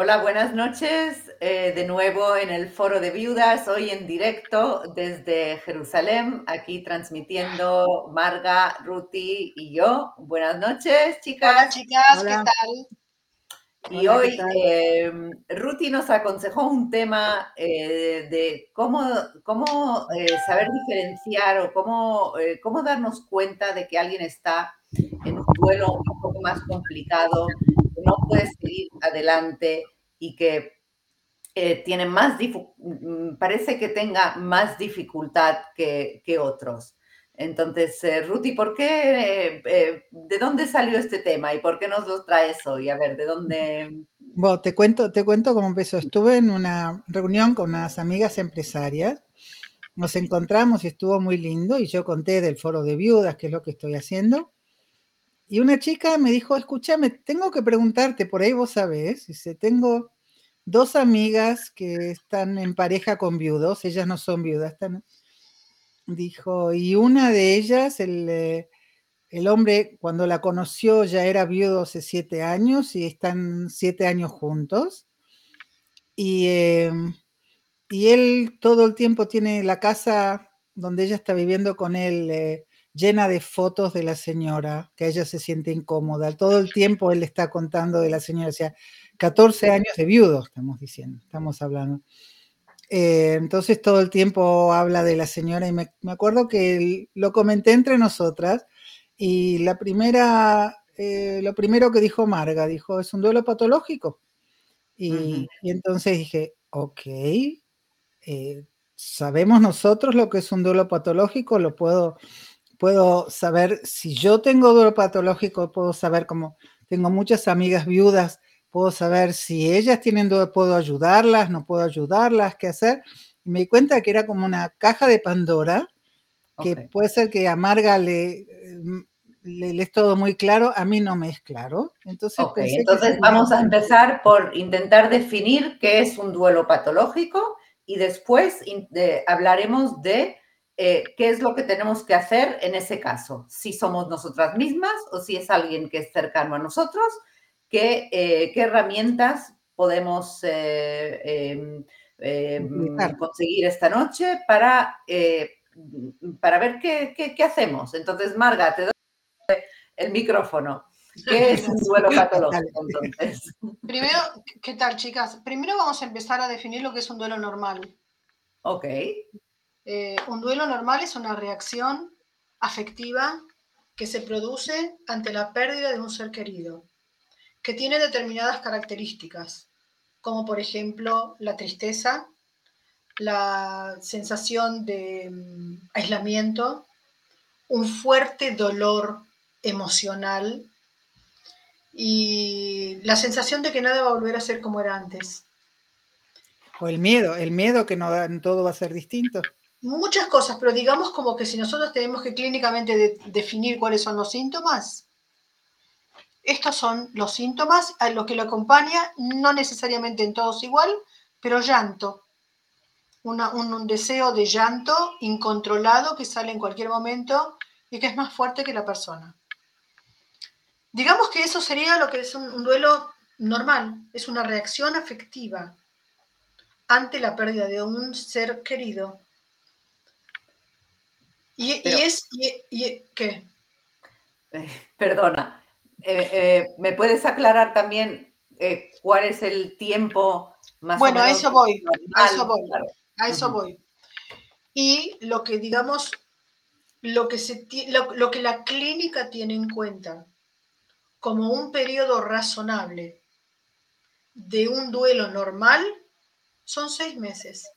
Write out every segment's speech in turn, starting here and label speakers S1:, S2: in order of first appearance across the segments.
S1: Hola, buenas noches. Eh, de nuevo en el foro de viudas, hoy en directo desde Jerusalén, aquí transmitiendo Marga, Ruti y yo. Buenas noches, chicas.
S2: Hola, chicas, ¿qué tal?
S1: Y hoy eh, Ruti nos aconsejó un tema eh, de cómo, cómo saber diferenciar o cómo, cómo darnos cuenta de que alguien está en un duelo un poco más complicado no puede seguir adelante y que eh, tiene más, mm, parece que tenga más dificultad que, otros. Entonces, eh, Ruti, ¿por qué, eh, de dónde salió este tema y por qué nos lo traes hoy? A ver, ¿de dónde?
S3: Bueno, te cuento, te cuento cómo empezó. Estuve en una reunión con unas amigas empresarias. Nos encontramos y estuvo muy lindo y yo conté del foro de viudas, que es lo que estoy haciendo. Y una chica me dijo, escúchame, tengo que preguntarte, por ahí vos sabés, dice, tengo dos amigas que están en pareja con viudos, ellas no son viudas, están, dijo, y una de ellas, el, eh, hombre cuando la conoció ya era viudo hace siete años y están siete años juntos. Y, em, él todo el tiempo tiene la casa donde ella está viviendo con él. Eh, llena de fotos de la señora, que ella se siente incómoda. Todo el tiempo él está contando de la señora, o sea, 14 años de viudo, estamos diciendo, estamos hablando. Eh, entonces todo el tiempo habla de la señora y me, acuerdo que lo comenté entre nosotras y la primera, eh, lo primero que dijo Marga, dijo, es un duelo patológico. Y, entonces dije, ok, eh, sabemos nosotros lo que es un duelo patológico, lo puedo puedo saber si yo tengo dolor patológico, puedo saber cómo tengo muchas amigas viudas, puedo saber si ellas tienen dolor, puedo ayudarlas, no puedo ayudarlas, qué hacer. Y me di cuenta que era como una caja de Pandora, que puede ser que a Marga le, le, es todo muy claro, a mí no me es claro.
S1: Entonces, entonces vamos a empezar por intentar definir qué es un duelo patológico y después hablaremos de eh, qué es lo que tenemos que hacer en ese caso, si somos nosotras mismas o si es alguien que es cercano a nosotros, qué, eh, herramientas podemos eh, em, em, conseguir esta noche para, para ver qué, qué, hacemos. Entonces, Marga, te doy el micrófono. ¿Qué es un duelo patológico entonces?
S2: Primero, ¿qué tal, chicas? Primero vamos a empezar a definir lo que es un duelo normal.
S1: Ok.
S2: Eh, un duelo normal es una reacción afectiva que se produce ante la pérdida de un ser querido, que tiene determinadas características, como por ejemplo la tristeza, la sensación de mm, aislamiento, un fuerte dolor emocional y la sensación de que nada va a volver a ser como era antes.
S3: O el miedo, el miedo que no todo va a ser distinto
S2: muchas cosas, pero digamos como que si nosotros tenemos que clínicamente definir cuáles son los síntomas, estos son los síntomas a lo que lo acompaña, no necesariamente en todos igual, pero llanto. un, deseo de llanto incontrolado que sale en cualquier momento y que es más fuerte que la persona. Digamos que eso sería lo que es un duelo normal, es una reacción afectiva ante la pérdida de un ser querido y, es, ¿qué?
S1: Eh, perdona, eh, eh, ¿me puedes aclarar también cuál es el tiempo
S2: más Bueno, a eso voy, a eso voy, a eso voy. Y lo que digamos, lo que, se, lo que la clínica tiene en cuenta como un periodo razonable de un duelo normal son seis meses.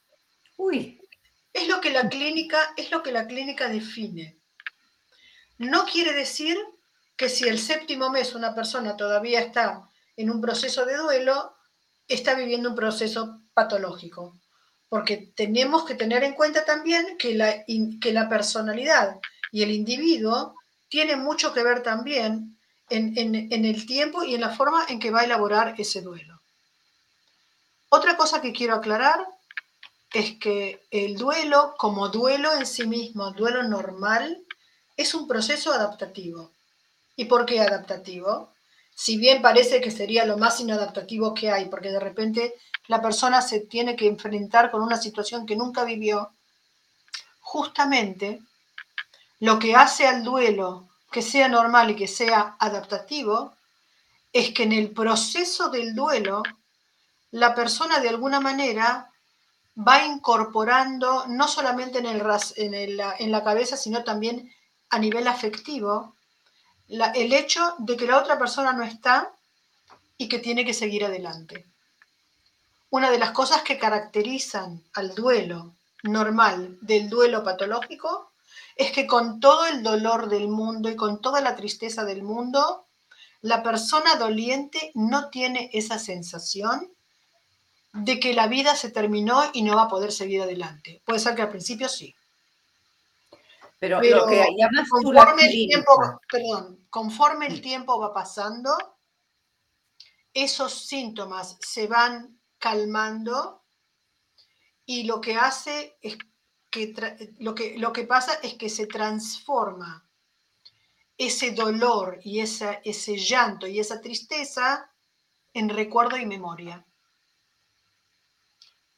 S1: Uy,
S2: es lo que la clínica, es lo que la clínica define. No quiere decir que si el séptimo mes una persona todavía está en un proceso de duelo, está viviendo un proceso patológico. Porque tenemos que tener en cuenta también que la, que la personalidad y el individuo tienen mucho que ver también en, en el tiempo y en la forma en que va a elaborar ese duelo. Otra cosa que quiero aclarar es que el duelo, como duelo en sí mismo, duelo normal, es un proceso adaptativo. ¿Y por qué adaptativo? si bien parece que sería lo más inadaptativo que hay, porque de repente la persona se tiene que enfrentar con una situación que nunca vivió, justamente lo que hace al duelo que sea normal y que sea adaptativo es que en el proceso del duelo la persona de alguna manera va incorporando, no solamente en, el, en, la cabeza, sino también a nivel afectivo, el hecho de que la otra persona no está y que tiene que seguir adelante. Una de las cosas que caracterizan al duelo normal del duelo patológico es que con todo el dolor del mundo y con toda la tristeza del mundo, la persona doliente no tiene esa sensación de que la vida se terminó y no va a poder seguir adelante. Puede ser que al principio sí. Pero, lo que conforme, el tiempo, perdón, conforme el tiempo va pasando, esos síntomas se van calmando y lo que hace es que lo que, lo que pasa es que se transforma ese dolor y esa, ese llanto y esa tristeza en recuerdo y memoria.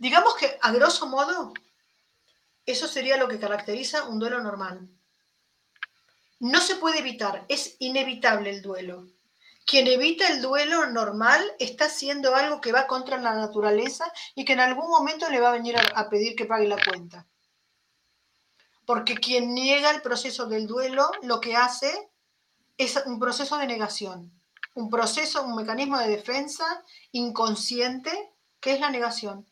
S2: Digamos que, a grosso modo, eso sería lo que caracteriza un duelo normal. No se puede evitar, es inevitable el duelo. Quien evita el duelo normal está haciendo algo que va contra la naturaleza y que en algún momento le va a venir a, pedir que pague la cuenta. Porque quien niega el proceso del duelo lo que hace es un proceso de negación, un proceso, un mecanismo de defensa inconsciente que es la negación.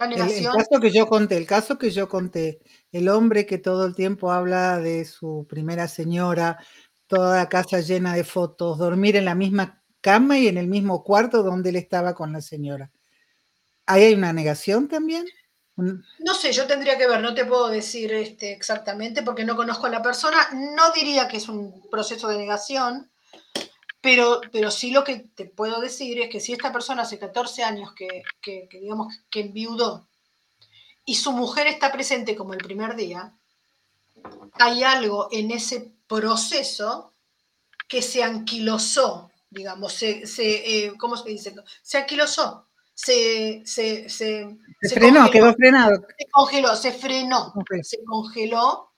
S3: El, caso que yo conté, el caso que yo conté, el hombre que todo el tiempo habla de su primera señora, toda la casa llena de fotos, dormir en la misma cama y en el mismo cuarto donde él estaba con la señora. ¿Ahí hay una negación también?
S2: No sé, yo tendría que ver, no te puedo decir este, exactamente porque no conozco a la persona. No diría que es un proceso de negación, pero, pero sí lo que te puedo decir es que si esta persona hace 14 años que, digamos que enviudó y su mujer está presente como el primer día, hay algo en ese proceso que se anquilosó, digamos, se, eh, ¿cómo se dice? Se anquilosó, se, se,
S3: se, frenó, quedó frenado.
S2: Se congeló, se frenó, se congeló,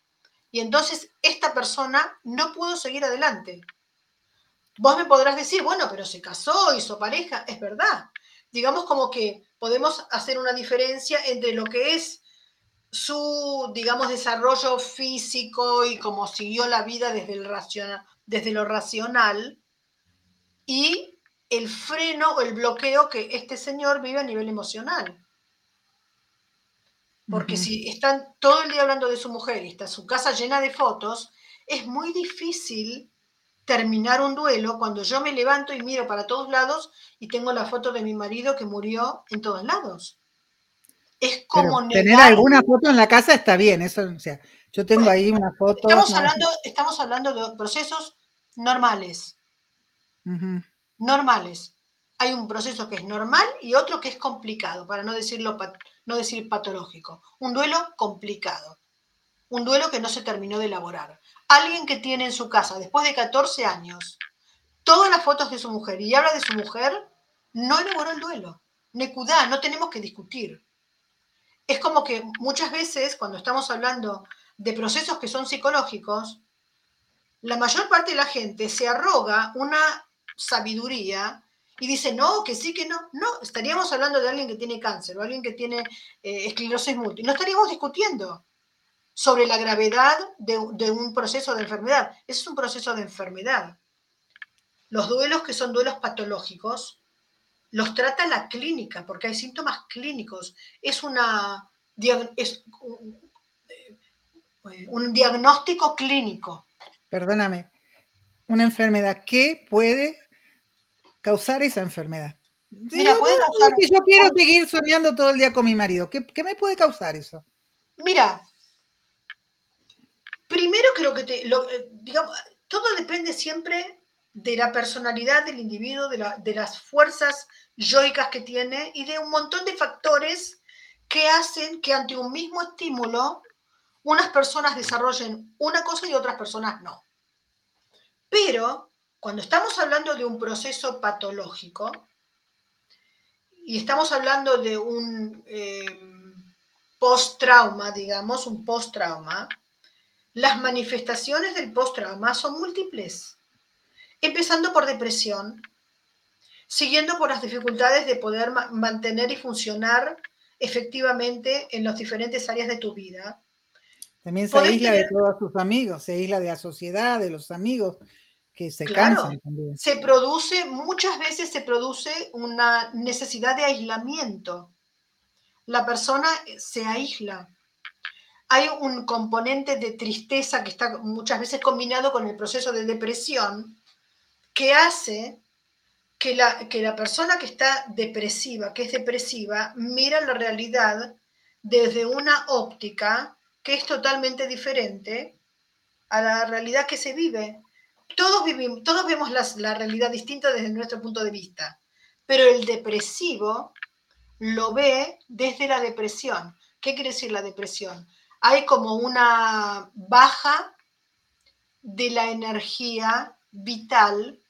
S2: y entonces esta persona no pudo seguir adelante. Vos me podrás decir, bueno, pero se casó, hizo pareja, es verdad. Digamos como que podemos hacer una diferencia entre lo que es su, digamos, desarrollo físico y cómo siguió la vida desde, el racional, desde lo racional y el freno o el bloqueo que este señor vive a nivel emocional. Porque si están todo el día hablando de su mujer y está su casa llena de fotos, es muy difícil terminar un duelo cuando yo me levanto y miro para todos lados y tengo la foto de mi marido que murió en todos lados.
S3: Es como tener alguna foto en la casa está bien, eso, o sea, yo tengo ahí una foto.
S2: Estamos hablando, estamos hablando de procesos normales. Normales. Hay un proceso que es normal y otro que es complicado, para no decirlo no decir patológico. Un duelo complicado. Un duelo que no se terminó de elaborar alguien que tiene en su casa, después de 14 años, todas las fotos de su mujer y habla de su mujer, no elaboró el duelo. Necudá, no tenemos que discutir. Es como que muchas veces, cuando estamos hablando de procesos que son psicológicos, la mayor parte de la gente se arroga una sabiduría y dice, no, que sí, que no. No, estaríamos hablando de alguien que tiene cáncer o alguien que tiene eh, esclerosis múltiple. No estaríamos discutiendo sobre la gravedad de, un proceso de enfermedad. Ese es un proceso de enfermedad. Los duelos que son duelos patológicos los trata la clínica, porque hay síntomas clínicos. Es, una, es un diagnóstico clínico.
S3: Perdóname, una enfermedad, ¿qué puede causar esa enfermedad? Mira, puede causar... Yo quiero seguir soñando todo el día con mi marido. ¿Qué, ¿Qué, me puede causar eso?
S2: Mira, Primero creo que te, eh, todo depende siempre de la personalidad del individuo, de, las fuerzas yoicas que tiene y de un montón de factores que hacen que ante un mismo estímulo unas personas desarrollen una cosa y otras personas no. Pero Cuando estamos hablando de un proceso patológico y estamos hablando de un eh, post-trauma, digamos, un post-trauma, las manifestaciones del post-trauma son múltiples, empezando por depresión, siguiendo por las dificultades de poder mantener y funcionar efectivamente en las diferentes áreas de tu vida.
S3: También se aísla de todos sus amigos, se aísla de la sociedad, de los amigos que se cansan también.
S2: Se produce, muchas veces se produce una necesidad de aislamiento. La persona se aísla. Hay un componente de tristeza que está muchas veces combinado con el proceso de depresión que hace que la, que la persona que está depresiva, que es depresiva, mira la realidad desde una óptica que es totalmente diferente a la realidad que se vive. Todos, vivimos, todos vemos la realidad distinta desde nuestro punto de vista, pero el depresivo lo ve desde la depresión. ¿Qué quiere decir la depresión? Hay como una baja de la energía vital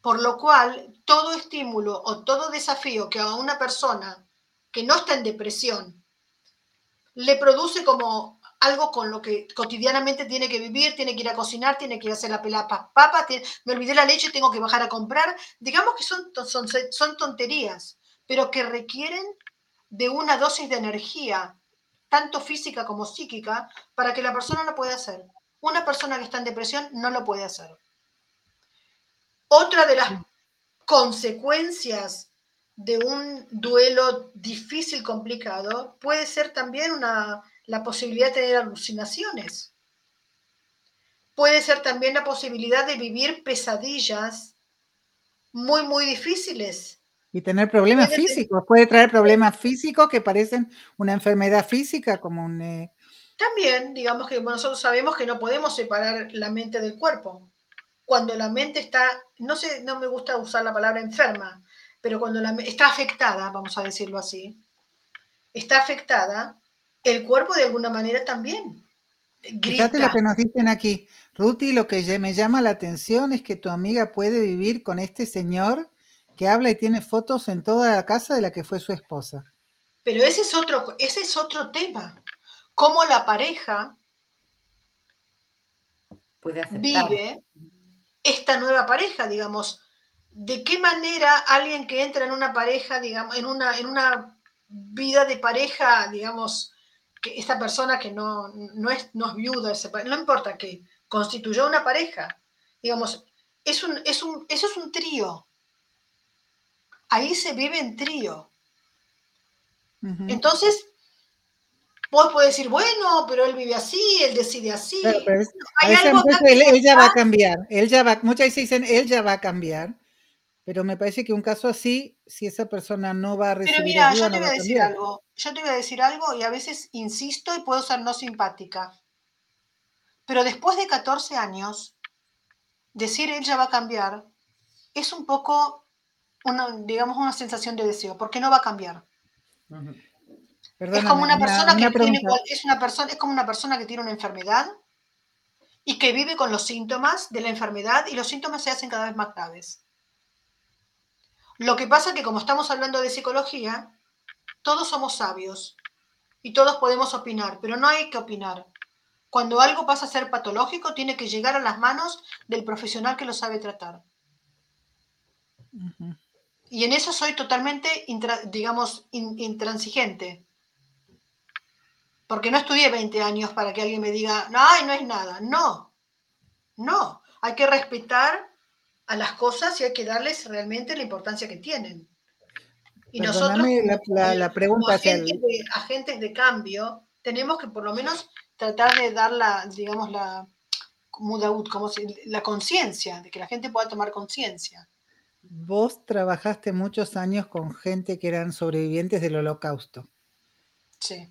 S2: por lo cual, todo estímulo o todo desafío que a una persona que no está en depresión le produce como algo con lo que cotidianamente tiene que vivir, tiene que ir a cocinar, tiene que hacer la pelapa papa, me olvidé la leche, tengo que bajar a comprar. Digamos que son, son, son tonterías, pero que requieren de una dosis de energía, tanto física como psíquica, para que la persona lo pueda hacer. Una persona que está en depresión no lo puede hacer. Otra de las consecuencias de un duelo difícil, complicado, puede ser también una, la posibilidad de tener alucinaciones. Puede ser también la posibilidad de vivir pesadillas muy, muy difíciles.
S3: Y tener problemas físicos. Puede traer problemas físicos que parecen una enfermedad física, como un... Eh,
S2: también, digamos que nosotros sabemos que no podemos separar la mente del cuerpo cuando la mente está, no sé, no me gusta usar la palabra enferma, pero cuando la, está afectada, vamos a decirlo así, está afectada, el cuerpo de alguna manera también.
S3: Fíjate lo que nos dicen aquí. Ruti, lo que me llama la atención es que tu amiga puede vivir con este señor que habla y tiene fotos en toda la casa de la que fue su esposa.
S2: Pero ese es otro, ese es otro tema. Cómo la pareja
S1: puede
S2: vive esta nueva pareja, digamos. ¿De qué manera alguien que entra en una pareja, digamos, en una, en una vida de pareja, digamos, que esta persona que no, no, es, no es viuda, no importa que constituyó una pareja, digamos, es un, es un, eso es un trío. Ahí se vive en trío. Entonces, Vos podés decir, bueno, pero él vive así, él decide así.
S3: él, ya va a cambiar. Él ya va, muchas veces dicen, él ya va a cambiar. Pero me parece que un caso así, si esa persona no va a recibir
S2: Pero mira, yo te voy a decir algo. Yo te voy a decir algo y a veces insisto y puedo ser no simpática. Pero después de 14 años, decir él ya va a cambiar es un poco, una, digamos, una sensación de deseo, porque no va a cambiar es como una persona que tiene, es una persona, es como una persona que tiene una enfermedad y que vive con los síntomas de la enfermedad y los síntomas se hacen cada vez más graves. Lo que pasa es que como estamos hablando de psicología, todos somos sabios y todos podemos opinar, pero no hay que opinar. Cuando algo pasa a ser patológico, tiene que llegar a las manos del profesional que lo sabe tratar. Y en eso soy totalmente, digamos, intransigente. Porque no estudié 20 años para que alguien me diga, no, no es nada. No, no. Hay que respetar a las cosas y hay que darles realmente la importancia que tienen. Y nosotros,
S3: la, pregunta
S2: agentes, de, agentes de cambio, tenemos que por lo menos tratar de dar la, digamos, la, como la conciencia, de que la gente pueda tomar conciencia.
S3: Vos trabajaste muchos años con gente que eran sobrevivientes del holocausto.
S2: Eh,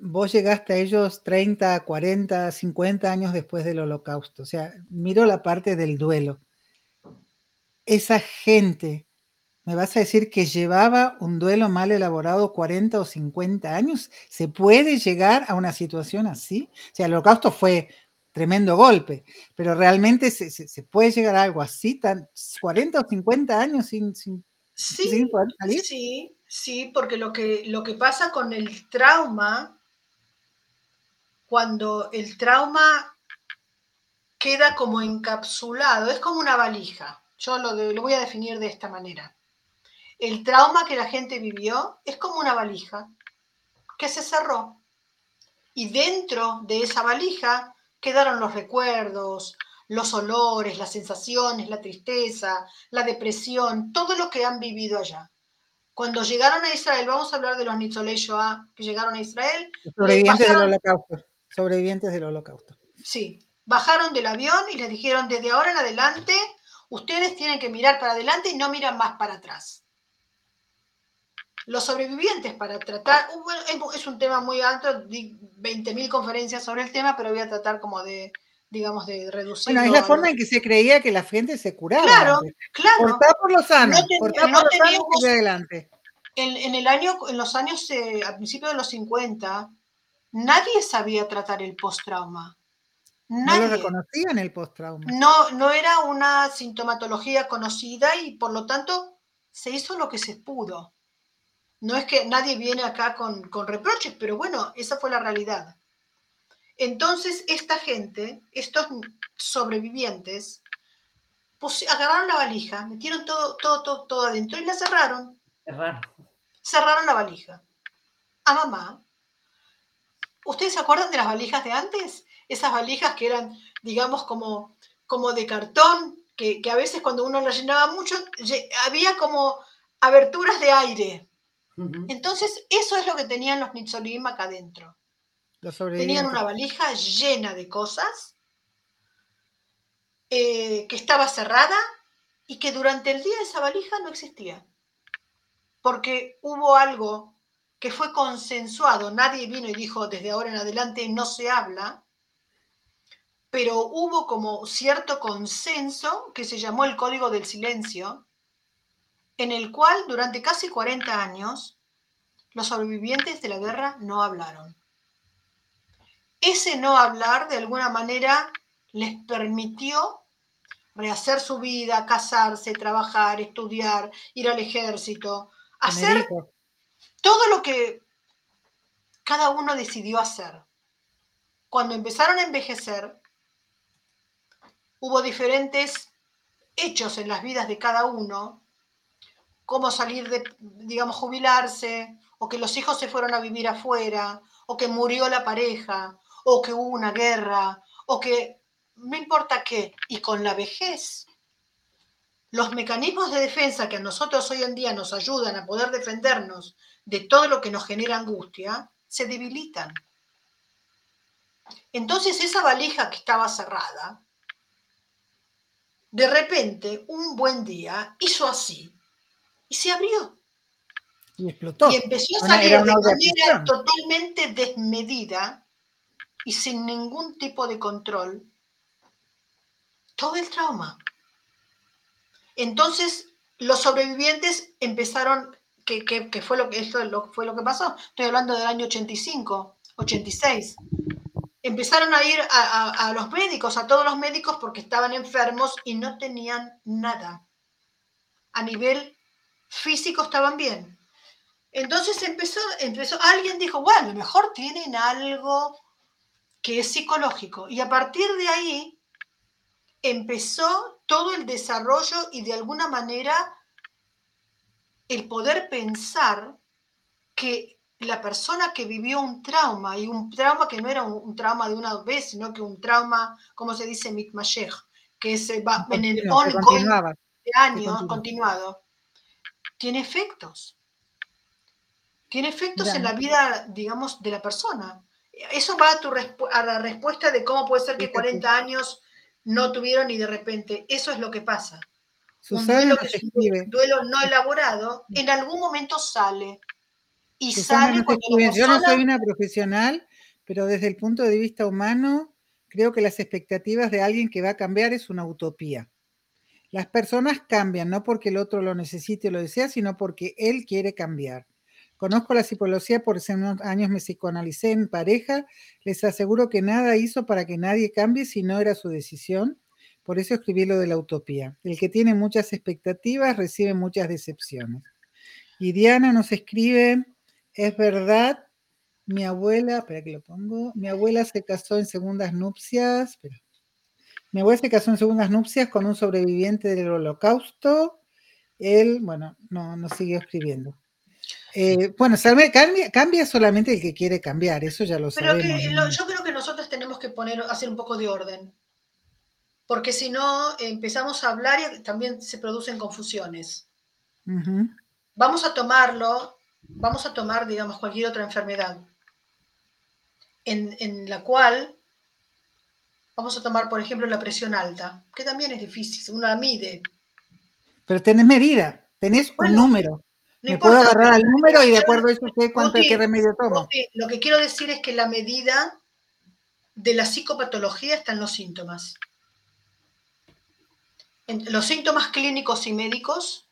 S3: vos llegaste a ellos 30, 40, 50 años después del holocausto. O sea, miro la parte del duelo. Esa gente, ¿me vas a decir que llevaba un duelo mal elaborado 40 o 50 años? ¿Se puede llegar a una situación así? O sea, el holocausto fue tremendo golpe, pero realmente se, puede llegar a algo así, tan 40 o 50 años sin, sin,
S2: sí, poder salir. Sí, sí, porque lo que, lo que pasa con el trauma, cuando el trauma queda como encapsulado, es como una valija, yo lo, lo voy a definir de esta manera. El trauma que la gente vivió es como una valija que se cerró. Y dentro de esa valija quedaron los recuerdos, los olores, las sensaciones, la tristeza, la depresión, todo lo que han vivido allá. Cuando llegaron a Israel, vamos a hablar de los Nitzolei Shoah que llegaron a Israel.
S3: Sobrevivientes del holocausto. Sobrevivientes del holocausto.
S2: Sí, bajaron del avión y les dijeron, desde ahora en adelante, ustedes tienen que mirar para adelante y no miran más para atrás los sobrevivientes para tratar, uh, es un tema muy alto, 20.000 conferencias sobre el tema, pero voy a tratar como de, digamos, de reducir.
S3: Bueno, es la forma en que se creía que la gente se curaba.
S2: Claro, claro.
S3: Cortar por los sano, por los sanos y adelante.
S2: En, el año, en los años, eh, al principio de los 50, nadie sabía tratar el post-trauma.
S3: No lo reconocían el post-trauma.
S2: No, no era una sintomatología conocida y por lo tanto se hizo lo que se pudo. No es que nadie viene acá con, reproches, pero bueno, esa fue la realidad. Entonces, esta gente, estos sobrevivientes, pues, agarraron la valija, metieron todo, todo, todo, todo adentro y la cerraron. Cerraron la valija. A mamá. ¿Ustedes se acuerdan de las valijas de antes? Esas valijas que eran, digamos, como, como de cartón, que, que a veces cuando uno la llenaba mucho, había como aberturas de aire. Entonces, eso es lo que tenían los Nitzolim acá adentro. Tenían una valija llena de cosas eh, que estaba cerrada y que durante el día esa valija no existía. Porque hubo algo que fue consensuado, nadie vino y dijo desde ahora en adelante no se habla, pero hubo como cierto consenso que se llamó el Código del Silencio, en el cual durante casi 40 años los sobrevivientes de la guerra no hablaron. Ese no hablar de alguna manera les permitió rehacer su vida, casarse, trabajar, estudiar, ir al ejército, hacer todo lo que cada uno decidió hacer. Cuando empezaron a envejecer, hubo diferentes hechos en las vidas de cada uno cómo salir de, digamos, jubilarse, o que los hijos se fueron a vivir afuera, o que murió la pareja, o que hubo una guerra, o que no importa qué, y con la vejez, los mecanismos de defensa que a nosotros hoy en día nos ayudan a poder defendernos de todo lo que nos genera angustia, se debilitan. Entonces esa valija que estaba cerrada, de repente, un buen día, hizo así y se abrió.
S3: Y explotó.
S2: Y empezó a salir de manera totalmente desmedida y sin ningún tipo de control todo el trauma. Entonces, los sobrevivientes empezaron, que, fue, lo que, esto fue lo que pasó, estoy hablando del año 85, 86, empezaron a ir a, a los médicos, a todos los médicos, porque estaban enfermos y no tenían nada a nivel físico estaban bien. Entonces empezó, empezó, alguien dijo, bueno, a lo mejor tienen algo que es psicológico. Y a partir de ahí empezó todo el desarrollo y de alguna manera el poder pensar que la persona que vivió un trauma, y un trauma que no era un, trauma de una vez, sino que un trauma, como se dice, mitmashech, que se va en el ongoing de años, continuado, tiene efectos. Tiene efectos en la vida, digamos, de la persona. Eso va a, tu a la respuesta de cómo puede ser que 40 años no tuvieron y de repente. Eso es lo que pasa. un duelo, duelo no elaborado en algún momento sale. Y sale
S3: Yo no soy una profesional, pero desde el punto de vista humano, creo que las expectativas de alguien que va a cambiar es una utopía. Las personas cambian no porque el otro lo necesite o lo desea, sino porque él quiere cambiar. Conozco la psicología por hace unos años me psicoanalicé en pareja. Les aseguro que nada hizo para que nadie cambie si no era su decisión. Por eso escribí lo de la utopía. El que tiene muchas expectativas recibe muchas decepciones. Y Diana nos escribe, es verdad, mi abuela, espera que lo pongo, mi abuela se casó en segundas nupcias, espera. Mi abuela se casó en segundas nupcias con un sobreviviente del holocausto. Él, bueno, no, no siguió escribiendo. Eh, bueno, cambia, cambia, solamente el que quiere cambiar, eso ya lo
S2: Pero
S3: sabemos.
S2: yo creo que nosotros tenemos que poner, hacer un poco de orden, porque si no empezamos a hablar y también se producen confusiones. Vamos a tomarlo, vamos a tomar, digamos, cualquier otra enfermedad, en, en la cual vamos a tomar, por ejemplo, la presión alta, que también es difícil, uno la mide.
S3: Pero tenés medida, tenés un número. Me puedo agarrar al número y de acuerdo a eso sé cuánto qué remedio tomo.
S2: lo que quiero decir es que la medida de la psicopatología está en los síntomas. los síntomas clínicos y médicos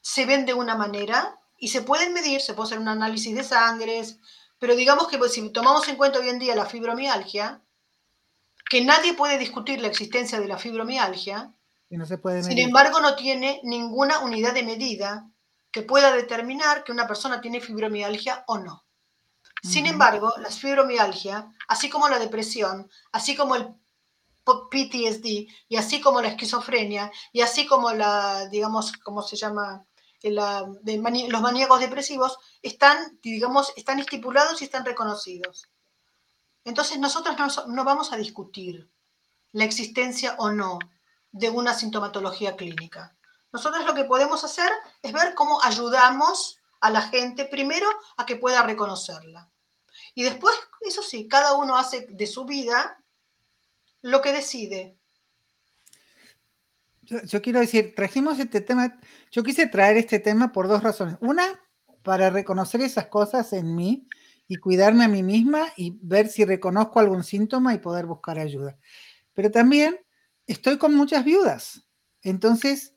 S2: se ven de una manera y se pueden medir, se puede hacer un análisis de sangre, pero digamos que pues, si tomamos en cuenta hoy en día la fibromialgia, que nadie puede discutir la existencia de la fibromialgia,
S3: no se puede
S2: sin embargo no tiene ninguna unidad de medida que pueda determinar que una persona tiene fibromialgia o no. Sin embargo, la fibromialgia, así como la depresión, así como el PTSD y así como la esquizofrenia y así como la, digamos, ¿cómo se llama? los maníacos depresivos, están, digamos, están estipulados y están reconocidos. Entonces nosotros no, vamos a discutir la existencia o no de una sintomatología clínica. Nosotros lo que podemos hacer es ver cómo ayudamos a la gente primero a que pueda reconocerla. Y después, eso sí, cada uno hace de su vida lo que decide.
S3: Yo, quiero decir, trajimos este tema, yo quise traer este tema por dos razones. Una, para reconocer esas cosas en mí y cuidarme a mí misma y ver si reconozco algún síntoma y poder buscar ayuda. Pero también estoy con muchas viudas. Entonces,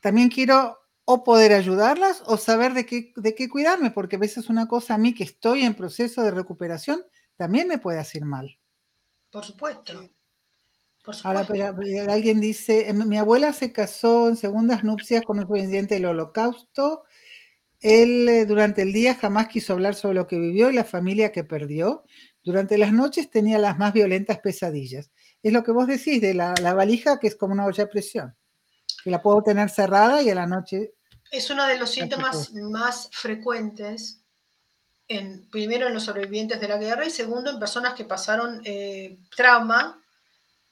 S3: también quiero o poder ayudarlas o saber de qué, de qué cuidarme, porque a veces una cosa a mí que estoy en proceso de recuperación también me puede hacer mal.
S2: Por supuesto.
S3: Ahora, alguien dice, em, mi abuela se casó en segundas nupcias con un sobreviviente del holocausto. Él eh, durante el día jamás quiso hablar sobre lo que vivió y la familia que perdió. Durante las noches tenía las más violentas pesadillas. Es lo que vos decís de la, la valija que es como una olla de presión que la puedo tener cerrada y a la noche...
S2: Es uno de los síntomas más frecuentes, en, primero en los sobrevivientes de la guerra y segundo en personas que pasaron eh, trauma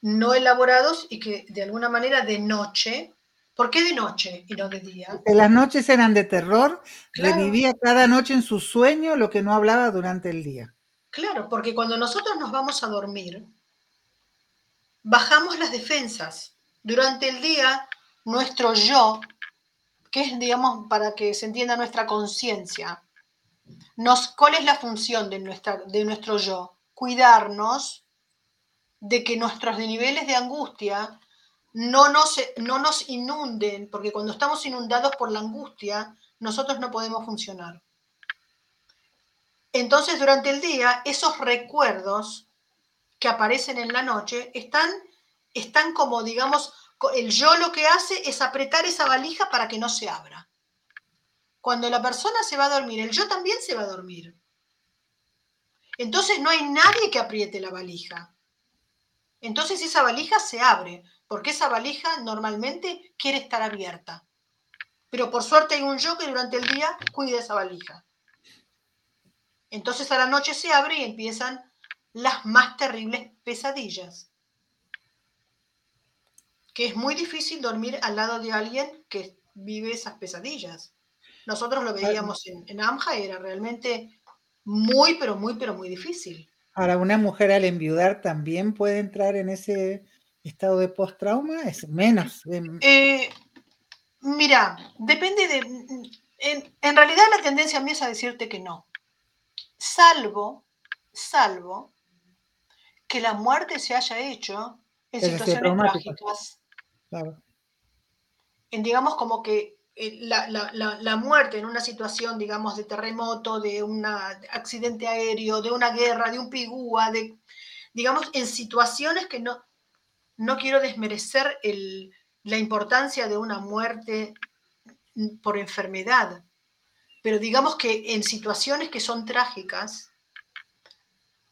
S2: no elaborados y que de alguna manera de noche, ¿por qué de noche y no de día?
S3: las noches eran de terror, revivía cada noche en su sueño lo que no hablaba durante el día.
S2: Claro, porque cuando nosotros nos vamos a dormir, bajamos las defensas. Durante el día nuestro yo, que es, digamos, para que se entienda nuestra conciencia, nos, ¿cuál es la función de, nuestra, de nuestro yo? Cuidarnos de que nuestros niveles de angustia no nos, no nos inunden, porque cuando estamos inundados por la angustia, nosotros no podemos funcionar. Entonces, durante el día, esos recuerdos que aparecen en la noche están, están como, digamos, el yo lo que hace es apretar esa valija para que no se abra. Cuando la persona se va a dormir, el yo también se va a dormir. Entonces no hay nadie que apriete la valija. Entonces esa valija se abre, porque esa valija normalmente quiere estar abierta. Pero por suerte hay un yo que durante el día cuida esa valija. Entonces a la noche se abre y empiezan las más terribles pesadillas que es muy difícil dormir al lado de alguien que vive esas pesadillas. Nosotros lo veíamos en, en AMJA, era realmente muy, pero muy, pero muy difícil.
S3: Ahora, una mujer al enviudar también puede entrar en ese estado de post-trauma, es menos.
S2: Eh, mira, depende de... En, en, realidad la tendencia mía es a decirte que no. Salvo, salvo que la muerte se haya hecho en situaciones trágicas.
S3: Claro.
S2: En, digamos como que eh, la, muerte en una situación, digamos, de terremoto, de un accidente aéreo, de una guerra, de un pigúa, de, digamos, en situaciones que no, no quiero desmerecer la importancia de una muerte por enfermedad, pero digamos que en situaciones que son trágicas,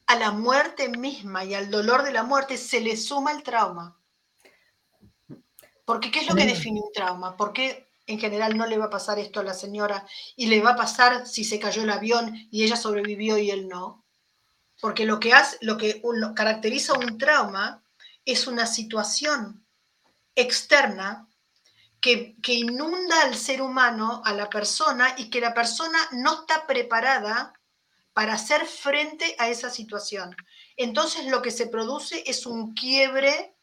S2: a la muerte misma y al dolor de la muerte se le suma el trauma. Porque ¿qué es lo que define un trauma? ¿Por qué en general no le va a pasar esto a la señora y le va a pasar si se cayó el avión y ella sobrevivió y él no? Porque lo que, hace, lo que caracteriza un trauma es una situación externa que, que, inunda al ser humano, a la persona, y que la persona no está preparada para hacer frente a esa situación. Entonces lo que se produce es un quiebre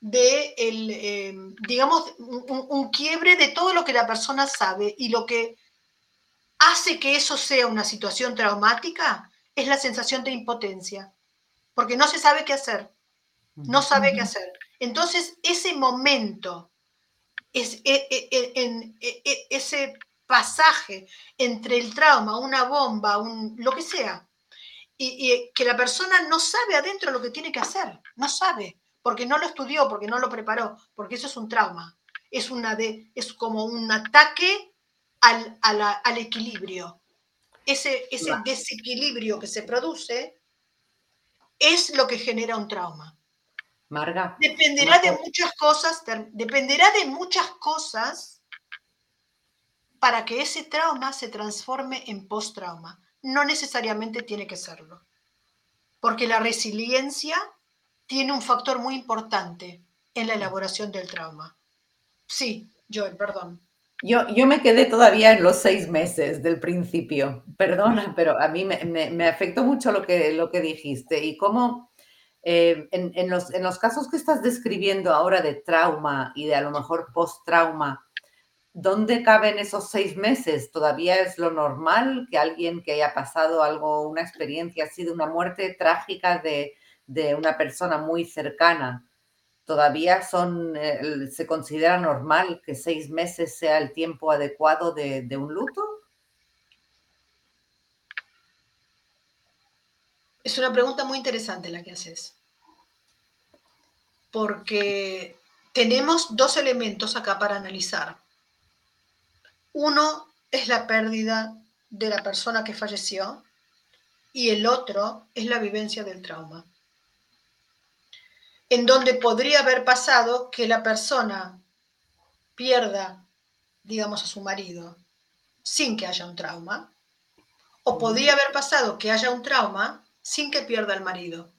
S2: de, el, em, digamos, un, quiebre de todo lo que la persona sabe y lo que hace que eso sea una situación traumática es la sensación de impotencia, porque no se sabe qué hacer, no sabe qué hacer. Entonces, ese momento, es, e, e, e, ese pasaje entre el trauma, una bomba, un, lo que sea, y, y que la persona no sabe adentro lo que tiene que hacer, no sabe porque no lo estudió, porque no lo preparó, porque eso es un trauma. Es, una de, es como un ataque al, al equilibrio. Ese, ese desequilibrio que se produce es lo que genera un trauma.
S1: Marga.
S2: Dependerá de muchas cosas, dependerá de muchas cosas para que ese trauma se transforme en post-trauma. No necesariamente tiene que serlo. Porque la resiliencia tiene un factor muy importante en la elaboración del trauma. Sí, Joel, perdón.
S1: Yo, yo me quedé todavía en los seis meses del principio, perdona, pero a mí me, afectó mucho lo que, lo que dijiste y cómo eh, en, los, en los casos que estás describiendo ahora de trauma y de a lo mejor post-trauma, ¿dónde caben esos seis meses? ¿Todavía es lo normal que alguien que haya pasado algo, una experiencia así de una muerte trágica de, de una persona muy cercana, todavía son, eh, se considera normal que seis meses sea el tiempo adecuado de, de un luto?
S2: Es una pregunta muy interesante la que haces, porque tenemos dos elementos acá para analizar. Uno es la pérdida de la persona que falleció y el otro es la vivencia del trauma en donde podría haber pasado que la persona pierda, digamos, a su marido sin que haya un trauma, o podría haber pasado que haya un trauma sin que pierda el marido.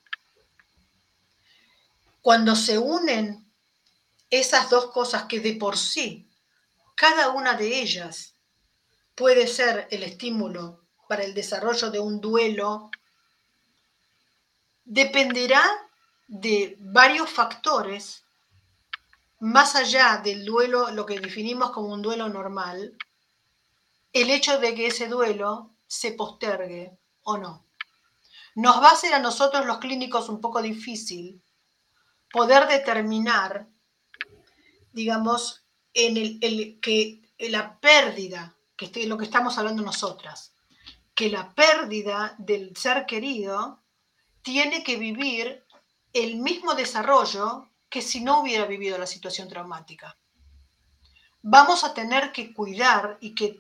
S2: Cuando se unen esas dos cosas que de por sí, cada una de ellas puede ser el estímulo para el desarrollo de un duelo, dependerá de varios factores, más allá del duelo, lo que definimos como un duelo normal, el hecho de que ese duelo se postergue o no. Nos va a ser a nosotros los clínicos un poco difícil poder determinar, digamos, en que la pérdida, que es lo que estamos hablando nosotras, que la pérdida del ser querido tiene que vivir el mismo desarrollo que si no hubiera vivido la situación traumática. Vamos a tener que cuidar y que,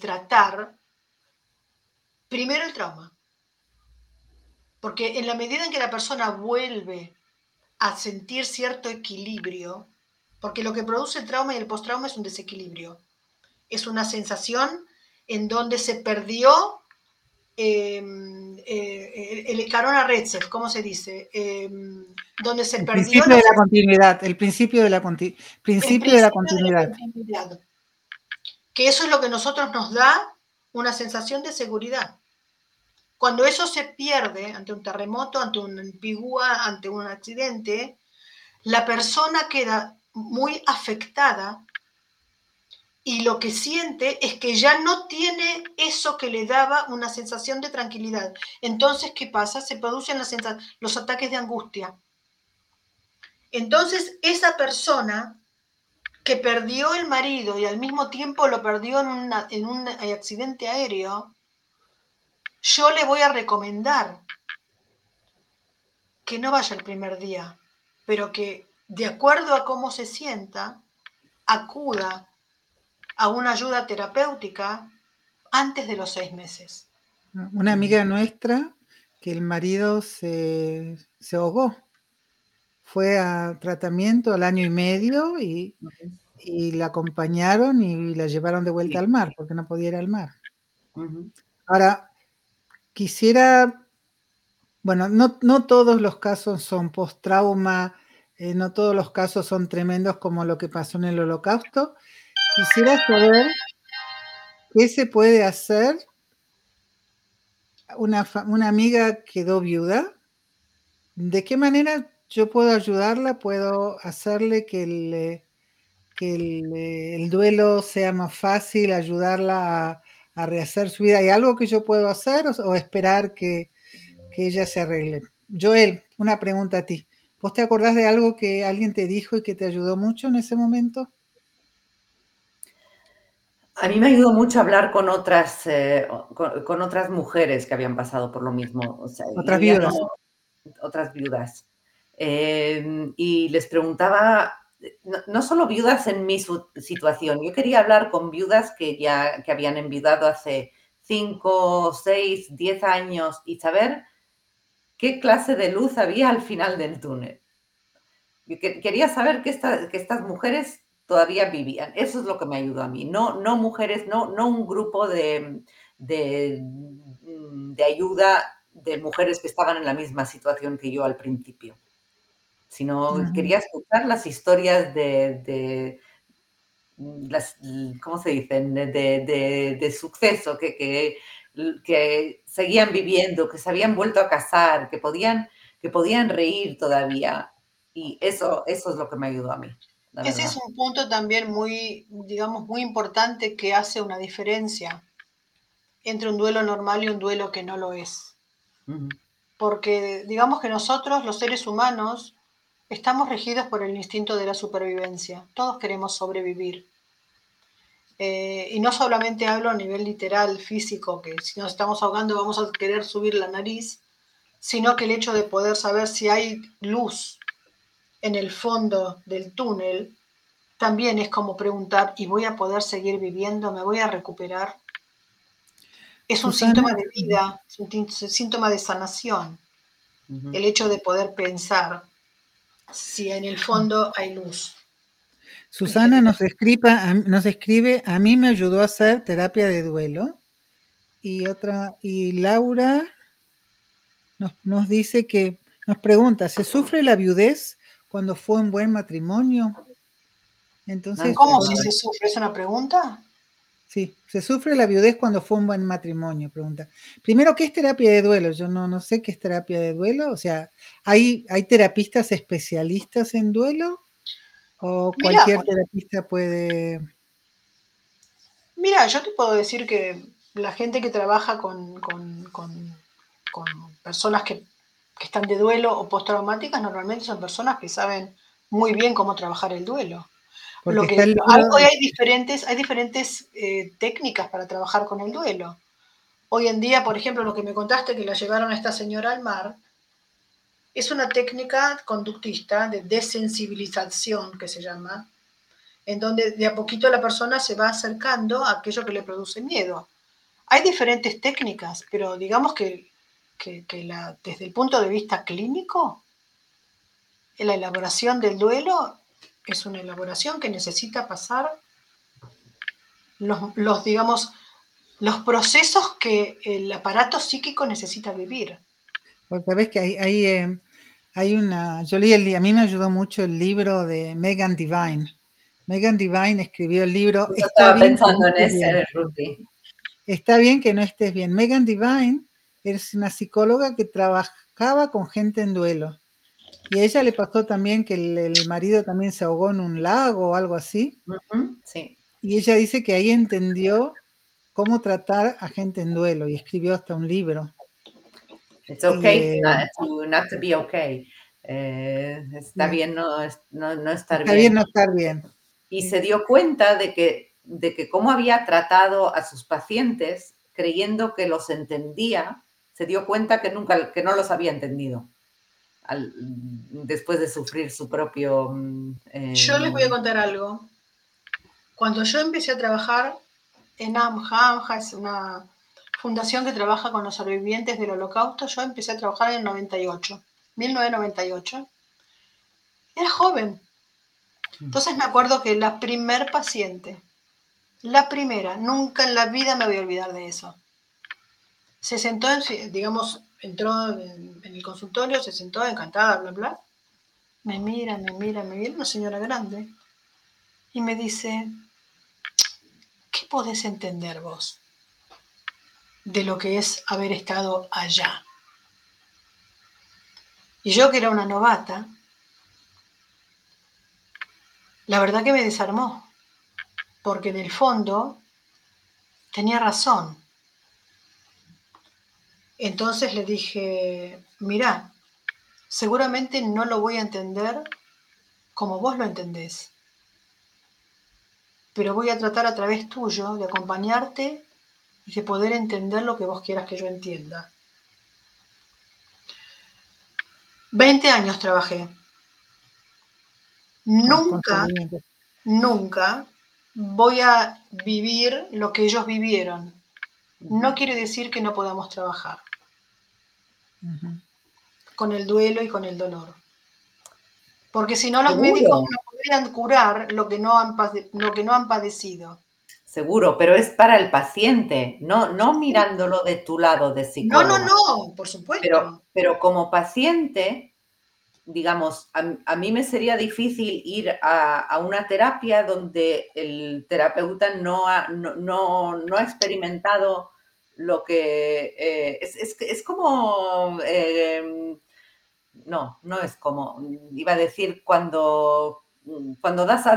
S2: tratar primero el trauma. Porque en la medida en que la persona vuelve a sentir cierto equilibrio, porque lo que produce el trauma y el postrauma es un desequilibrio, es una sensación en donde se perdió Em, eh, el Carona Retzev, ¿cómo se dice? Em, donde se
S3: el
S2: perdió.
S3: Principio de la continuidad, el principio de la, principio, de la continuidad.
S2: Que eso es lo que a nosotros nos da una sensación de seguridad. Cuando eso se pierde ante un terremoto, ante un pigúa, ante un accidente, la persona queda muy afectada y lo que siente es que ya no tiene eso que le daba una sensación de tranquilidad. Entonces, ¿qué pasa? Se producen los ataques de angustia. Entonces, esa persona que perdió el marido y al mismo tiempo lo perdió en, en un accidente aéreo, yo le voy a recomendar que no vaya el primer día, pero que de acuerdo a cómo se sienta, acuda a una ayuda terapéutica antes de los seis meses.
S3: Una amiga nuestra que el marido se, ahogó. Fue a tratamiento al año y medio y, la acompañaron y la llevaron de vuelta al mar porque no podía ir al mar. Ahora, quisiera, bueno, no, todos los casos son post-trauma, eh, no todos los casos son tremendos como lo que pasó en el holocausto. Quisiera saber qué se puede hacer una, amiga quedó viuda, ¿de qué manera yo puedo ayudarla? ¿Puedo hacerle que el, que el, duelo sea más fácil, ayudarla a, rehacer su vida? ¿Hay algo que yo puedo hacer o, esperar que, que, ella se arregle? Joel, una pregunta a ti. ¿Vos te acordás de algo que alguien te dijo y que te ayudó mucho en ese momento?
S1: A mí me ayudó mucho hablar con otras, eh, con, otras mujeres que habían pasado por lo mismo.
S3: otras viudas.
S1: otras viudas. Em, y les preguntaba, no, solo viudas en mi situación, yo quería hablar con viudas que ya que habían enviudado hace 5, 6, 10 años y saber qué clase de luz había al final del túnel. quería saber que, que estas mujeres todavía vivían. Eso es lo que me ayudó a mí. No, no mujeres, no, no un grupo de, de, ayuda de mujeres que estaban en la misma situación que yo al principio, sino quería escuchar las historias de, las, ¿cómo se dicen?, de, suceso, que, que, que, seguían viviendo, que se habían vuelto a casar, que podían, que podían reír todavía. Y eso, eso es lo que me ayudó a mí.
S2: Ese es un punto también muy, digamos, muy importante que hace una diferencia entre un duelo normal y un duelo que no lo es. Porque digamos que nosotros, los seres humanos, estamos regidos por el instinto de la supervivencia. Todos queremos sobrevivir. Eh, y no solamente hablo a nivel literal, físico, que si nos estamos ahogando vamos a querer subir la nariz, sino que el hecho de poder saber si hay luz en el fondo del túnel, también es como preguntar, ¿y voy a poder seguir viviendo? ¿Me voy a recuperar? Es un síntoma de vida, es un síntoma de sanación. El hecho de poder pensar si en el fondo hay luz.
S3: Susana nos escribe, nos escribe, a mí me ayudó a hacer terapia de duelo. Y otra, y Laura nos, nos dice que, nos pregunta, ¿se sufre la viudez cuando fue un buen matrimonio.
S2: Entonces, ¿Cómo si se sufre? ¿Es una pregunta?
S3: Sí, se sufre la viudez cuando fue un buen matrimonio, pregunta. Primero, ¿qué es terapia de duelo? Yo no, no sé qué es terapia de duelo. O sea, ¿hay, hay terapistas especialistas en duelo? ¿O cualquier terapista puede...?
S2: Mira, yo te puedo decir que la gente que trabaja con, con personas que que están de duelo o postraumáticas normalmente son personas que saben muy bien cómo trabajar el duelo. Lo que, hoy hay diferentes, hay diferentes eh, técnicas para trabajar con el duelo. Hoy en día, por ejemplo, lo que me contaste que la llevaron a esta señora al mar, es una técnica conductista de desensibilización que se llama, en donde de a poquito la persona se va acercando a aquello que le produce miedo. Hay diferentes técnicas, pero digamos que que, la, desde el punto de vista clínico, la elaboración del duelo es una elaboración que necesita pasar los, digamos, los procesos que el aparato psíquico necesita vivir.
S3: Porque sabes que hay, hay, eh, hay, una, yo leí el, a mí me ayudó mucho el libro de Megan Divine. Megan Divine escribió el libro.
S1: estaba pensando en ese,
S3: Está bien que no estés bien. Megan Divine es una psicóloga que trabajaba con gente en duelo. Y a ella le pasó también que el, marido también se ahogó en un lago o algo así.
S1: sí.
S3: Y ella dice que ahí entendió cómo tratar a gente en duelo y escribió hasta un libro.
S1: It's okay not, to, be okay. Eh, está bien no, no, estar
S3: bien. Está bien no estar bien.
S1: y se dio cuenta de que, de que cómo había tratado a sus pacientes creyendo que los entendía, se dio cuenta que nunca, que no los había entendido. Después de sufrir su propio... Mm,
S2: yo les voy a contar algo. Cuando yo empecé a trabajar en AMJA, AMJA es una fundación que trabaja con los sobrevivientes del holocausto, yo empecé a trabajar en el 98, 1998. Era joven. Entonces me acuerdo que la primer paciente, la primera, nunca en la vida me voy a olvidar de eso. Se sentó, en, digamos, entró en, el consultorio, se sentó encantada, bla, bla. Me mira, me mira, me mira, una señora grande. Y me dice, ¿qué podés entender vos de lo que es haber estado allá? Y yo que era una novata, la verdad que me desarmó, porque en el fondo tenía razón. Entonces le dije, mira, seguramente no lo voy a entender como vos lo entendés, pero voy a tratar a través tuyo de acompañarte y de poder entender lo que vos quieras que yo entienda. Veinte años trabajé. Nunca, nunca voy a vivir lo que ellos vivieron. No quiere decir que no podamos trabajar con el duelo y con el dolor. Porque si no, los médicos no podrían curar lo que no, han, lo que no han padecido.
S1: Seguro, pero es para el paciente, no, no mirándolo de tu lado de psicólogo.
S2: No, no, no, por supuesto.
S1: Pero, pero como paciente, digamos, a, mí me sería difícil ir a, una terapia donde el terapeuta no ha, no, ha experimentado lo que eh, es, es, como eh, no, no es como, iba a decir cuando, cuando das a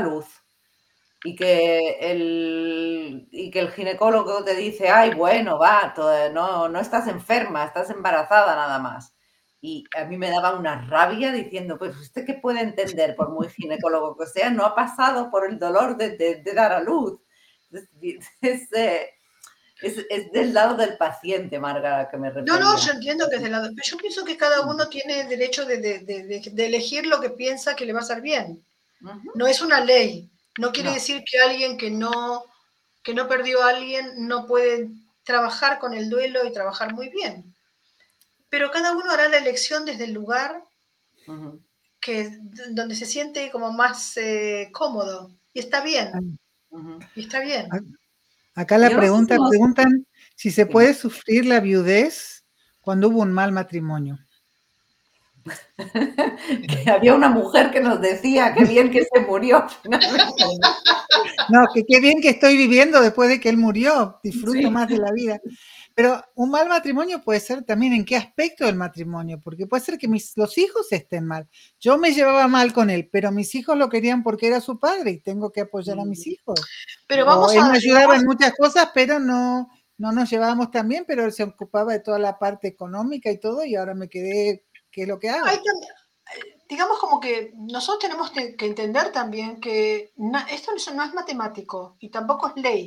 S1: y que, el, y que el ginecólogo te dice, ay, bueno, va, no, no estás enferma, estás embarazada nada más. Y a mí me daba una rabia diciendo, pues usted qué puede entender, por muy ginecólogo que sea, no ha pasado por el dolor de, dar a luz. Es, eh, es, es, del lado del paciente, Marga, que me refiero.
S2: No, no, yo entiendo que es del lado. Pero yo pienso que cada uno tiene derecho de, de, de elegir lo que piensa que le va a hacer bien. No es una ley. No quiere decir que alguien que no, que no perdió a alguien no puede trabajar con el duelo y trabajar muy bien. Pero cada uno hará la elección desde el lugar que, donde se siente como más eh, cómodo. Y está bien. Y está bien.
S3: Acá la pregunta, preguntan si se puede sufrir la viudez cuando hubo un mal matrimonio.
S1: que había una mujer que nos decía qué bien que se murió.
S3: no, que qué bien que estoy viviendo después de que él murió, disfruto más de la vida. Pero un mal matrimonio puede ser también en qué aspecto del matrimonio, porque puede ser que mis, los hijos estén mal. Yo me llevaba mal con él, pero mis hijos lo querían porque era su padre y tengo que apoyar a mis hijos. Pero vamos él me ayudaba en muchas cosas, pero no, no nos llevábamos tan bien, pero él se ocupaba de toda la parte económica y todo, y ahora me quedé, ¿qué es lo que hago?
S2: digamos como que nosotros tenemos que entender también que esto no es matemático y tampoco es ley.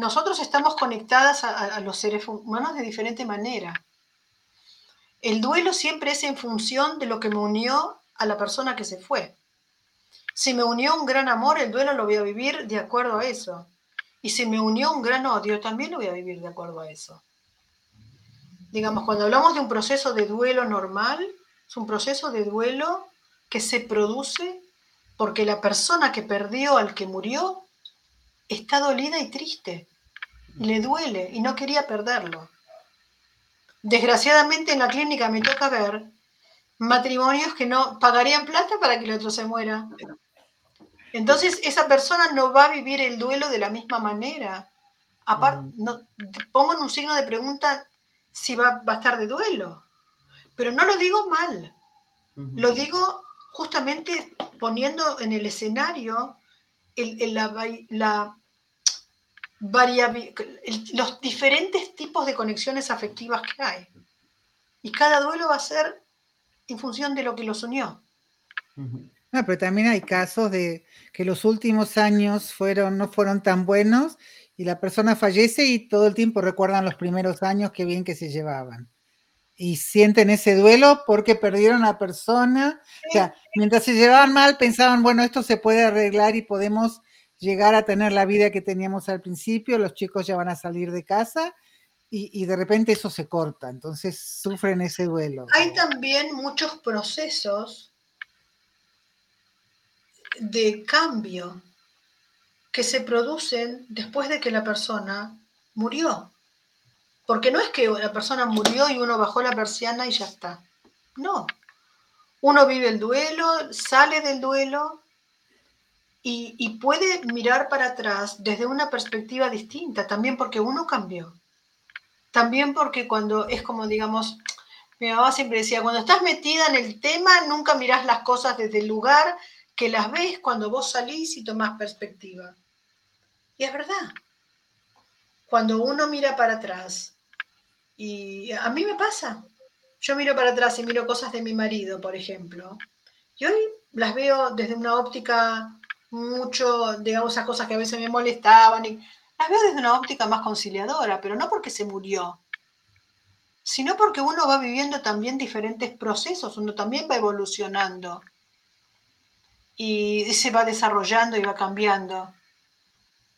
S2: Nosotros estamos conectadas a, los seres humanos de diferente manera. El duelo siempre es en función de lo que me unió a la persona que se fue. Si me unió un gran amor, el duelo lo voy a vivir de acuerdo a eso. Y si me unió un gran odio, también lo voy a vivir de acuerdo a eso. Digamos, cuando hablamos de un proceso de duelo normal, es un proceso de duelo que se produce porque la persona que perdió al que murió está dolida y triste le duele y no quería perderlo. Desgraciadamente en la clínica me toca ver matrimonios que no pagarían plata para que el otro se muera. Entonces esa persona no va a vivir el duelo de la misma manera. Aparte, mm. no, pongo en un signo de pregunta si va, a estar de duelo. Pero no lo digo mal. Lo digo justamente poniendo en el escenario la, los diferentes tipos de conexiones afectivas que hay. Y cada duelo va a ser en función de lo que los unió.
S3: No, pero también hay casos de que los últimos años fueron, no fueron tan buenos y la persona fallece y todo el tiempo recuerdan los primeros años que bien que se llevaban. Y sienten ese duelo porque perdieron a la persona. O sea, mientras se llevaban mal, pensaban, bueno, esto se puede arreglar y podemos llegar a tener la vida que teníamos al principio, los chicos ya van a salir de casa y, de repente eso se corta, entonces sufren ese duelo.
S2: Hay también muchos procesos de cambio que se producen después de que la persona murió. Porque no es que la persona murió y uno bajó la persiana y ya está. No. Uno vive el duelo, sale del duelo y, puede mirar para atrás desde una perspectiva distinta, también porque uno cambió. También porque cuando es como, digamos, mi mamá siempre decía, cuando estás metida en el tema, nunca mirás las cosas desde el lugar que las ves cuando vos salís y tomás perspectiva. Y es verdad. Cuando uno mira para atrás, y a mí me pasa, yo miro para atrás y miro cosas de mi marido, por ejemplo, y hoy las veo desde una óptica mucho, digamos, esas cosas que a veces me molestaban, y las veo desde una óptica más conciliadora, pero no porque se murió, sino porque uno va viviendo también diferentes procesos, uno también va evolucionando y se va desarrollando y va cambiando.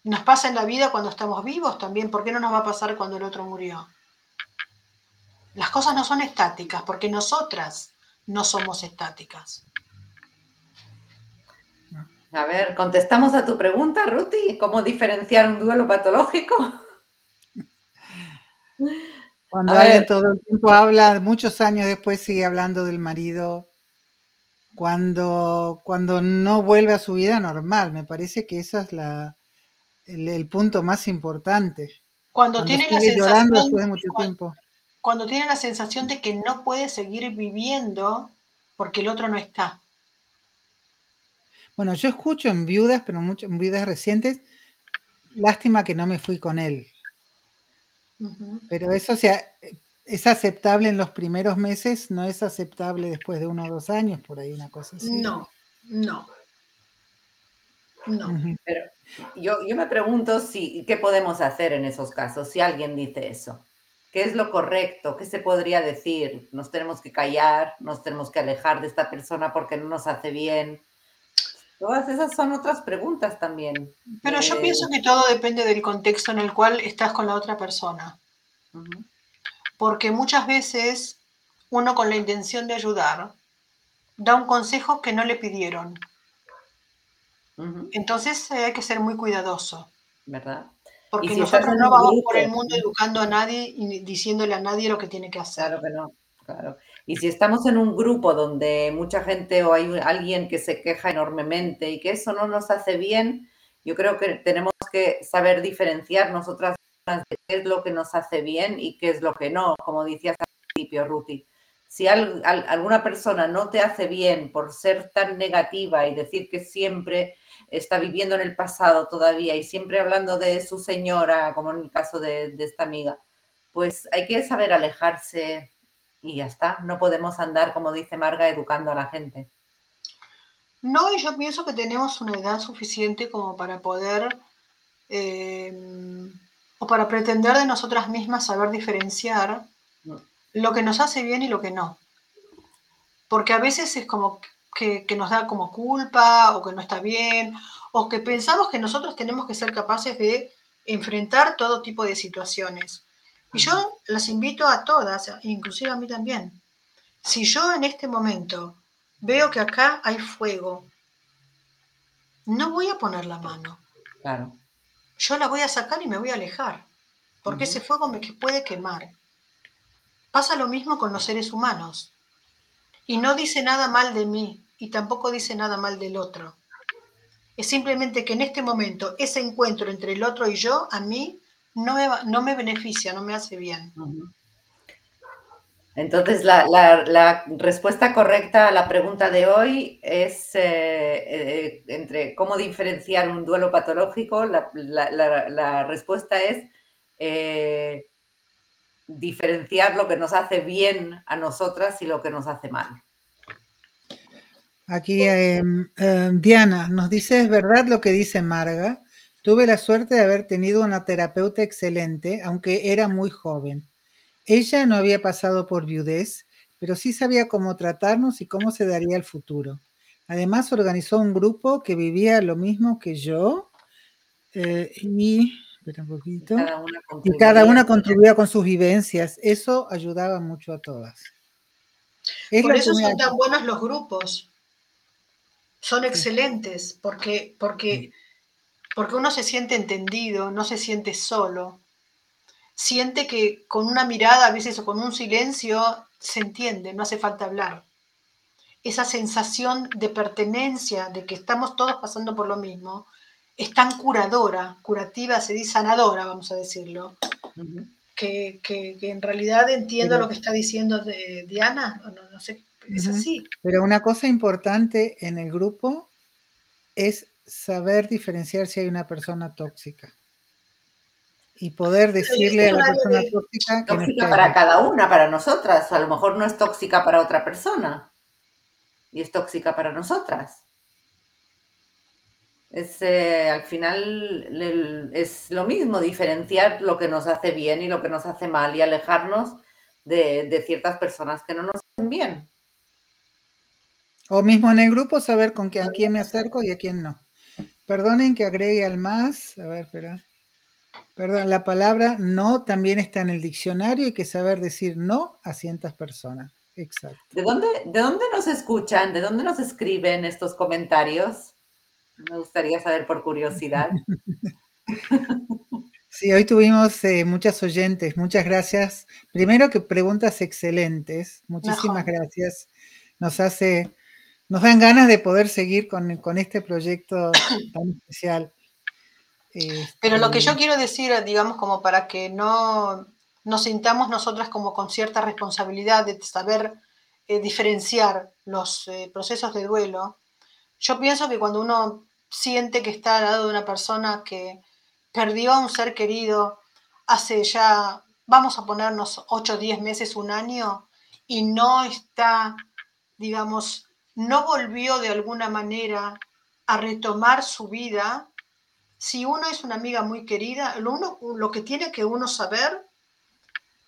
S2: Nos pasa en la vida cuando estamos vivos también, ¿por qué no nos va a pasar cuando el otro murió? Las cosas no son estáticas porque nosotras no somos estáticas.
S1: A ver, contestamos a tu pregunta, Ruti, ¿cómo diferenciar un duelo patológico?
S3: Cuando alguien todo el tiempo habla, muchos años después sigue hablando del marido cuando, cuando no vuelve a su vida normal. Me parece que ese es la, el, punto más importante.
S2: Cuando, tiene la sensación, después de mucho tiempo. Cuando tiene la sensación de que no puede seguir viviendo porque el otro no está.
S3: Bueno, yo escucho en viudas, pero mucho, en viudas recientes, lástima que no me fui con él. Pero eso, o sea, es aceptable en los primeros meses, no es aceptable después de uno o dos años, por ahí una cosa así.
S2: No, no. No.
S1: Pero yo, yo me pregunto si, ¿qué podemos hacer en esos casos? Si alguien dice eso, ¿qué es lo correcto? ¿Qué se podría decir? ¿Nos tenemos que callar? ¿Nos tenemos que alejar de esta persona porque no nos hace bien? Todas esas son otras preguntas también.
S2: Pero yo pienso que todo depende del contexto en el cual estás con la otra persona porque muchas veces uno con la intención de ayudar da un consejo que no le pidieron. Entonces eh, hay que ser muy cuidadoso.
S1: ¿Verdad?
S2: Porque nosotros no vamos por el mundo educando a nadie y diciéndole a nadie lo que tiene que hacer.
S1: Claro que no, claro. Y si estamos en un grupo donde mucha gente o hay alguien que se queja enormemente y que eso no nos hace bien, yo creo que tenemos que saber diferenciar nosotras de qué es lo que nos hace bien y qué es lo que no, como decías al principio, Ruti. Si alguna persona no te hace bien por ser tan negativa y decir que siempre está viviendo en el pasado todavía y siempre hablando de su señora, como en el caso de, de esta amiga, pues hay que saber alejarse y ya está. No podemos andar, como dice Marga, educando a la gente.
S2: No, y yo pienso que tenemos una edad suficiente como para poder eh, o para pretender de nosotras mismas saber diferenciar lo que nos hace bien y lo que no. Porque a veces es como que, nos da como culpa o que no está bien, o que pensamos que nosotros tenemos que ser capaces de enfrentar todo tipo de situaciones. Y yo las invito a todas, inclusive a mí también. Si yo en este momento veo que acá hay fuego, no voy a poner la mano.
S1: Claro
S2: yo la voy a sacar y me voy a alejar, porque ese fuego me puede quemar. Pasa lo mismo con los seres humanos. Y no dice nada mal de mí y tampoco dice nada mal del otro. Es simplemente que en este momento ese encuentro entre el otro y yo a mí no me, no me beneficia, no me hace bien.
S1: Entonces, la, respuesta correcta a la pregunta de hoy es eh, eh, entre cómo diferenciar un duelo patológico. La, respuesta es eh, diferenciar lo que nos hace bien a nosotras y lo que nos hace mal.
S3: Aquí em, em, Diana nos dice, es verdad lo que dice Marga. Tuve la suerte de haber tenido una terapeuta excelente, aunque era muy joven. Ella no había pasado por viudez, pero sí sabía cómo tratarnos y cómo se daría el futuro. Además, organizó un grupo que vivía lo mismo que yo eh, y, un poquito, y cada una contribuía con sus vivencias. Eso ayudaba mucho a todas.
S2: por eso son tan buenos los grupos. Son excelentes porque, porque, porque uno se siente entendido, no se siente solo. Siente que con una mirada, a veces o con un silencio, se entiende, no hace falta hablar esa sensación de pertenencia, de que estamos todos pasando por lo mismo, es tan curadora, curativa, se dice sanadora, vamos a decirlo, que, en realidad entiendo lo que está diciendo de Diana, no, sé, es así.
S3: Pero una cosa importante en el grupo es saber diferenciar si hay una persona tóxica y poder decirle a la persona tóxica
S1: que tóxica para cada una, para nosotras, a lo mejor no es tóxica para otra persona y es tóxica para nosotras. Es, eh, al final es lo mismo, diferenciar lo que nos hace bien y lo que nos hace mal y alejarnos de, ciertas personas que no nos hacen bien.
S3: O mismo en el grupo saber con quién, a quién me acerco y a quién no. Perdonen que agregue al más, a ver, espera. Perdón, la palabra no también está en el diccionario y hay que saber decir no a ciertas personas. Exacto.
S1: ¿De dónde, ¿De dónde nos escuchan? ¿De dónde nos escriben estos comentarios? Me gustaría saber por curiosidad.
S3: Sí, hoy tuvimos eh, muchas oyentes, muchas gracias. Primero que preguntas excelentes, muchísimas gracias. Nos hace, nos dan ganas de poder seguir con, este proyecto tan especial.
S2: Pero lo que yo este, quiero decir, digamos, como para que no, nos sintamos nosotras como con cierta responsabilidad de saber eh, diferenciar los eh, procesos de duelo, yo pienso que cuando uno siente que está al lado de una persona que perdió a un ser querido hace ya, vamos a ponernos 8, 10 meses, un año, y no está, digamos, no volvió de alguna manera a retomar su vida, si uno es una amiga muy querida, lo, uno, lo que tiene que uno saber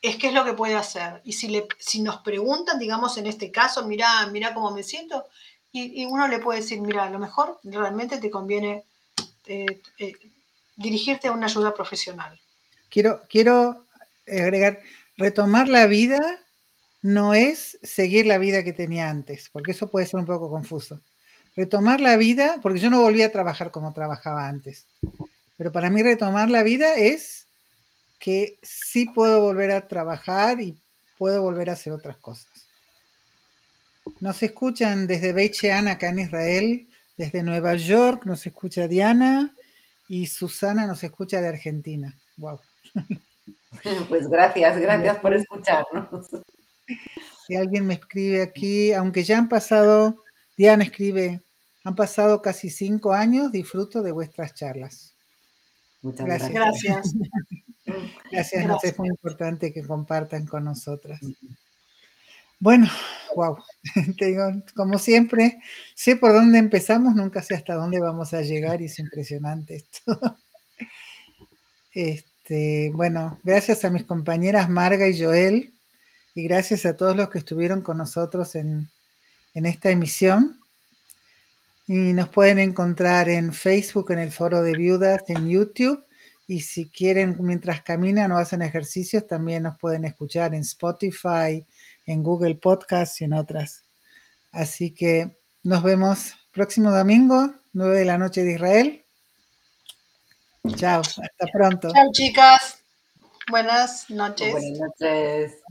S2: es qué es lo que puede hacer. Y si, le, si nos preguntan, digamos, en este caso, mira, mira cómo me siento, y, uno le puede decir, mira, a lo mejor realmente te conviene eh, eh, dirigirte a una ayuda profesional.
S3: Quiero, quiero agregar, retomar la vida no es seguir la vida que tenía antes, porque eso puede ser un poco confuso. Retomar la vida, porque yo no volví a trabajar como trabajaba antes, pero para mí retomar la vida es que sí puedo volver a trabajar y puedo volver a hacer otras cosas. Nos escuchan desde Beit Shean, acá en Israel, desde Nueva York, nos escucha Diana y Susana nos escucha de Argentina. Wow.
S1: Pues gracias, gracias por escucharnos.
S3: Si alguien me escribe aquí, aunque ya han pasado, Diana escribe, han pasado casi cinco años, disfruto de vuestras charlas.
S1: Muchas gracias. Gracias.
S3: gracias, es muy importante que compartan con nosotras. Bueno, wow, te digo, como siempre, sé por dónde empezamos, nunca sé hasta dónde vamos a llegar y es impresionante esto. Este, bueno, gracias a mis compañeras Marga y Joel y gracias a todos los que estuvieron con nosotros en, en esta emisión. Y nos pueden encontrar en Facebook, en el foro de viudas, en YouTube. Y si quieren, mientras caminan o hacen ejercicios, también nos pueden escuchar en Spotify, en Google Podcasts y en otras. Así que nos vemos próximo domingo, 9 de la noche de Israel. Chao, hasta pronto.
S2: Chao, chicas. Buenas noches.
S1: Buenas noches.